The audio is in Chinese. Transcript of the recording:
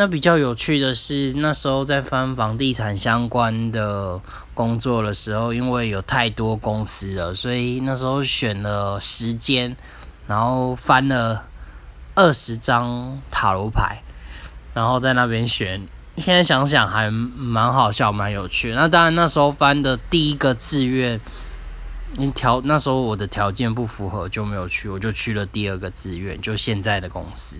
那比较有趣的是，那时候在翻房地产相关的工作的时候，因为有太多公司了，所以那时候选了时间，然后翻了二十张塔罗牌，然后在那边选。现在想想还蛮好笑，蛮有趣。那当然那时候翻的第一个志愿，你条那时候我的条件不符合就没有去，我就去了第二个志愿，就现在的公司。